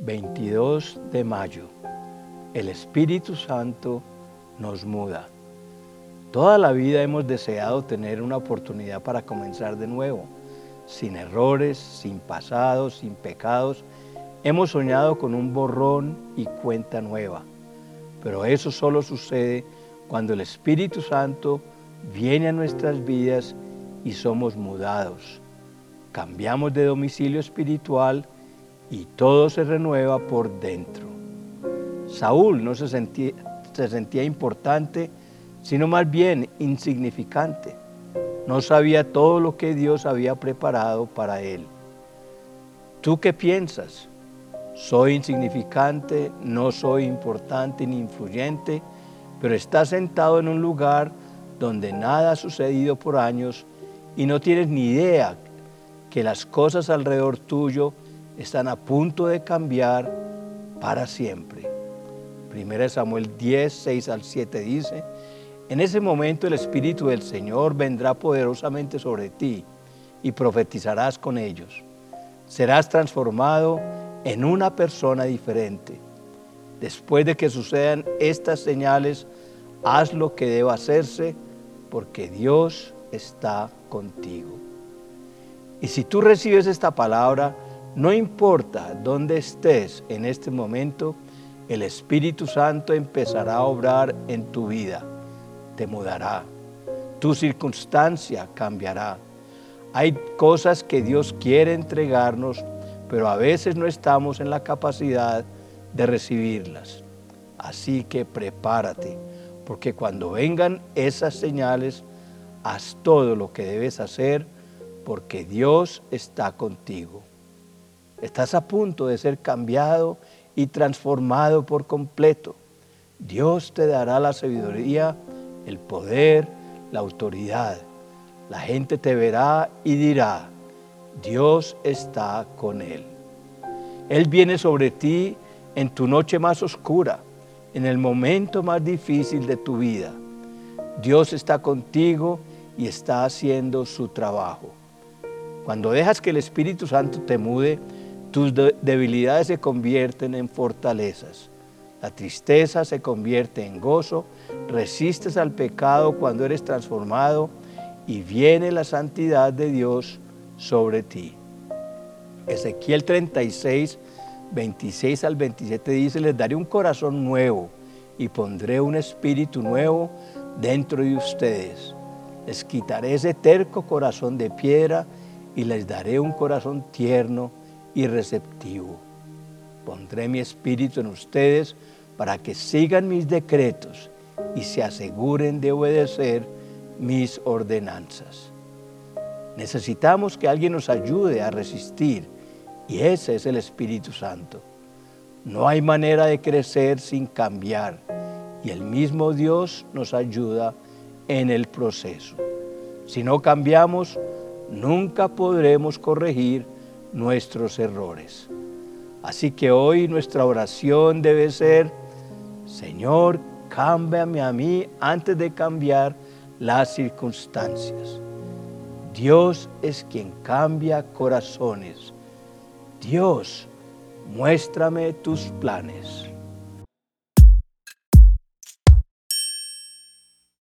22 de mayo. El Espíritu Santo nos muda. Toda la vida hemos deseado tener una oportunidad para comenzar de nuevo, sin errores, sin pasados, sin pecados. Hemos soñado con un borrón y cuenta nueva. Pero eso solo sucede cuando el Espíritu Santo viene a nuestras vidas y somos mudados. Cambiamos de domicilio espiritual y todo se renueva por dentro. Saúl no se sentía, se sentía importante, sino más bien insignificante. No sabía todo lo que Dios había preparado para él. ¿Tú qué piensas? ¿Soy insignificante? ¿No soy importante ni influyente? Pero estás sentado en un lugar donde nada ha sucedido por años y no tienes ni idea que las cosas alrededor tuyo están a punto de cambiar para siempre. Primera Samuel 10, 6 al 7 dice, en ese momento el Espíritu del Señor vendrá poderosamente sobre ti y profetizarás con ellos. Serás transformado en una persona diferente. Después de que sucedan estas señales, haz lo que deba hacerse porque Dios está contigo. Y si tú recibes esta palabra, no importa dónde estés en este momento, el Espíritu Santo empezará a obrar en tu vida, te mudará, tu circunstancia cambiará. Hay cosas que Dios quiere entregarnos, pero a veces no estamos en la capacidad de recibirlas. Así que prepárate, porque cuando vengan esas señales, haz todo lo que debes hacer, porque Dios está contigo. Estás a punto de ser cambiado y transformado por completo. Dios te dará la sabiduría, el poder, la autoridad. La gente te verá y dirá, Dios está con él. Él viene sobre ti en tu noche más oscura, en el momento más difícil de tu vida. Dios está contigo y está haciendo su trabajo. Cuando dejas que el Espíritu Santo te mude, tus debilidades se convierten en fortalezas. La tristeza se convierte en gozo, resistes al pecado cuando eres transformado y viene la santidad de Dios sobre ti. Ezequiel 36, 26 al 27 dice, les daré un corazón nuevo y pondré un espíritu nuevo dentro de ustedes. Les quitaré ese terco corazón de piedra y les daré un corazón tierno y receptivo. Pondré mi espíritu en ustedes para que sigan mis decretos y se aseguren de obedecer mis ordenanzas. Necesitamos que alguien nos ayude a resistir y ese es el Espíritu Santo. No hay manera de crecer sin cambiar y el mismo Dios nos ayuda en el proceso. Si no cambiamos, nunca podremos corregir nuestros errores. Así que hoy nuestra oración debe ser, Señor, cámbiame a mí antes de cambiar las circunstancias. Dios es quien cambia corazones. Dios, muéstrame tus planes.